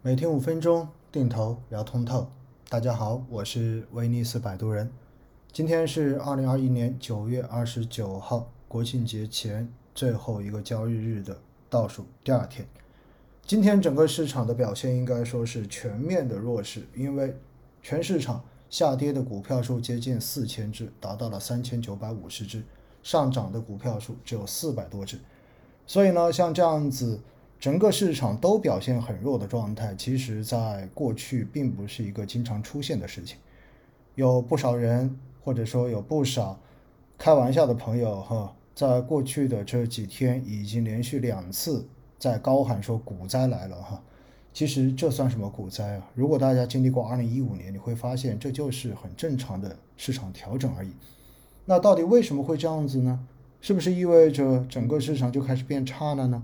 每天五分钟，定投聊通透。大家好，我是威尼斯摆渡人。今天是二零二一年九月二十九号，国庆节前最后一个交易日的倒数第二天。今天整个市场的表现应该说是全面的弱势，因为全市场下跌的股票数接近四千只，达到了三千九百五十只，上涨的股票数只有四百多只。所以呢，像这样子。整个市场都表现很弱的状态，其实在过去并不是一个经常出现的事情。有不少人，或者说有不少开玩笑的朋友，哈，在过去的这几天已经连续两次在高喊说股灾来了，哈。其实这算什么股灾啊？如果大家经历过2015年，你会发现这就是很正常的市场调整而已。那到底为什么会这样子呢？是不是意味着整个市场就开始变差了呢？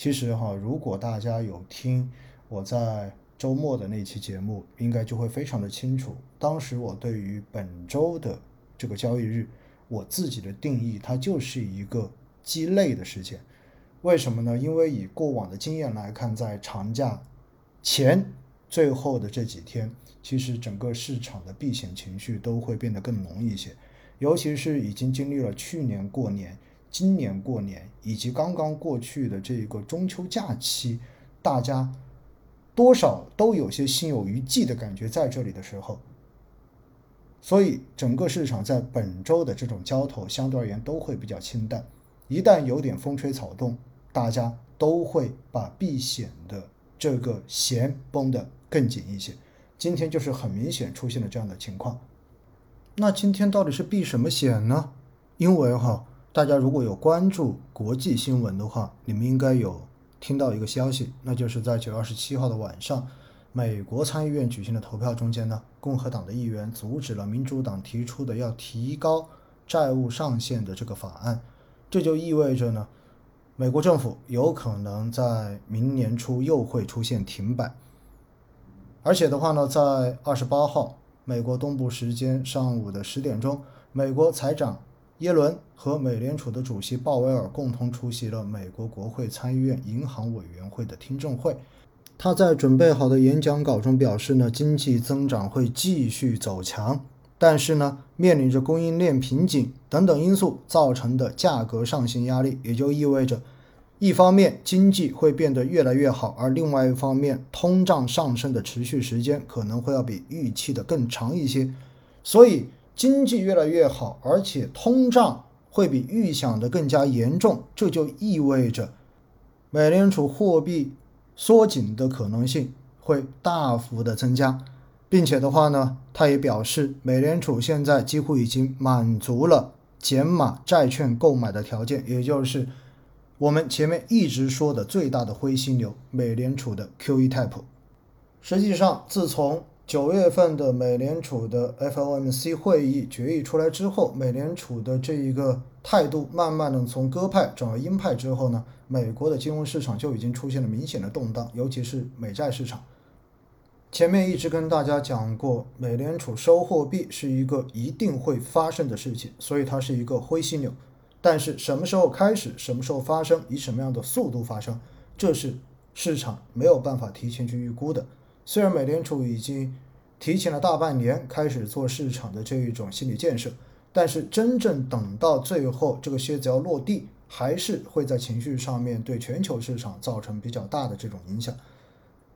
其实哈，如果大家有听我在周末的那期节目，应该就会非常的清楚。当时我对于本周的这个交易日，我自己的定义，它就是一个鸡肋的事件。为什么呢？因为以过往的经验来看，在长假前最后的这几天，其实整个市场的避险情绪都会变得更浓一些，尤其是已经经历了去年过年。今年过年以及刚刚过去的这个中秋假期，大家多少都有些心有余悸的感觉在这里的时候，所以整个市场在本周的这种交投相对而言都会比较清淡。一旦有点风吹草动，大家都会把避险的这个弦绷得更紧一些。今天就是很明显出现了这样的情况。那今天到底是避什么险呢？因为哈。大家如果有关注国际新闻的话，你们应该有听到一个消息，那就是在九月二十七号的晚上，美国参议院举行的投票中间呢，共和党的议员阻止了民主党提出的要提高债务上限的这个法案，这就意味着呢，美国政府有可能在明年初又会出现停摆，而且的话呢，在二十八号美国东部时间上午的十点钟，美国财长。耶伦和美联储的主席鲍威尔共同出席了美国国会参议院银行委员会的听证会。他在准备好的演讲稿中表示呢，经济增长会继续走强，但是呢，面临着供应链瓶颈等等因素造成的价格上行压力，也就意味着，一方面经济会变得越来越好，而另外一方面，通胀上升的持续时间可能会要比预期的更长一些，所以。经济越来越好，而且通胀会比预想的更加严重，这就意味着美联储货币缩紧的可能性会大幅的增加，并且的话呢，他也表示，美联储现在几乎已经满足了减码债券购买的条件，也就是我们前面一直说的最大的灰犀牛——美联储的 QE type。实际上，自从九月份的美联储的 FOMC 会议决议出来之后，美联储的这一个态度慢慢的从鸽派转为鹰派之后呢，美国的金融市场就已经出现了明显的动荡，尤其是美债市场。前面一直跟大家讲过，美联储收货币是一个一定会发生的事情，所以它是一个灰犀牛。但是什么时候开始，什么时候发生，以什么样的速度发生，这是市场没有办法提前去预估的。虽然美联储已经提前了大半年开始做市场的这一种心理建设，但是真正等到最后这个靴子要落地，还是会在情绪上面对全球市场造成比较大的这种影响。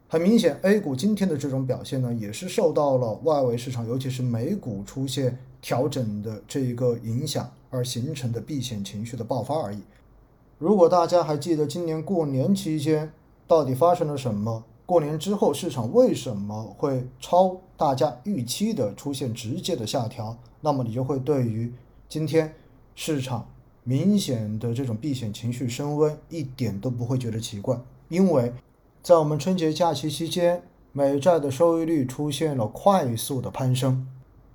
很明显，A 股今天的这种表现呢，也是受到了外围市场，尤其是美股出现调整的这一个影响而形成的避险情绪的爆发而已。如果大家还记得今年过年期间到底发生了什么？过年之后，市场为什么会超大家预期的出现直接的下调？那么你就会对于今天市场明显的这种避险情绪升温一点都不会觉得奇怪，因为在我们春节假期期间，美债的收益率出现了快速的攀升，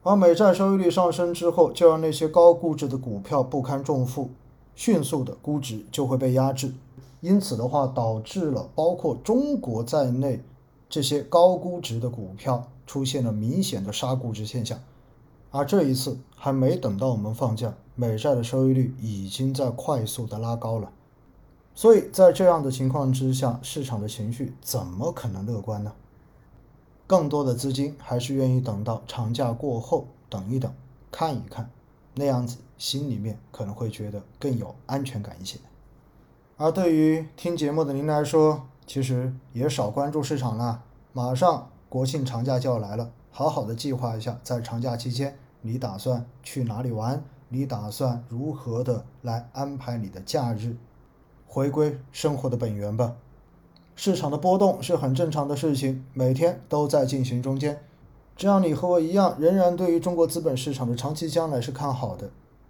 而美债收益率上升之后，就让那些高估值的股票不堪重负，迅速的估值就会被压制。因此的话，导致了包括中国在内这些高估值的股票出现了明显的杀估值现象，而这一次还没等到我们放假，美债的收益率已经在快速的拉高了。所以在这样的情况之下，市场的情绪怎么可能乐观呢？更多的资金还是愿意等到长假过后等一等，看一看，那样子心里面可能会觉得更有安全感一些。而对于听节目的您来说，其实也少关注市场了。马上国庆长假就要来了，好好的计划一下，在长假期间你打算去哪里玩？你打算如何的来安排你的假日，回归生活的本源吧。市场的波动是很正常的事情，每天都在进行中间。只要你和我一样，仍然对于中国资本市场的长期将来是看好的，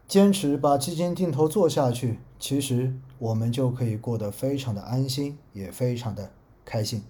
坚持把基金定投做下去，其实我们就可以过得非常的安心，也非常的开心。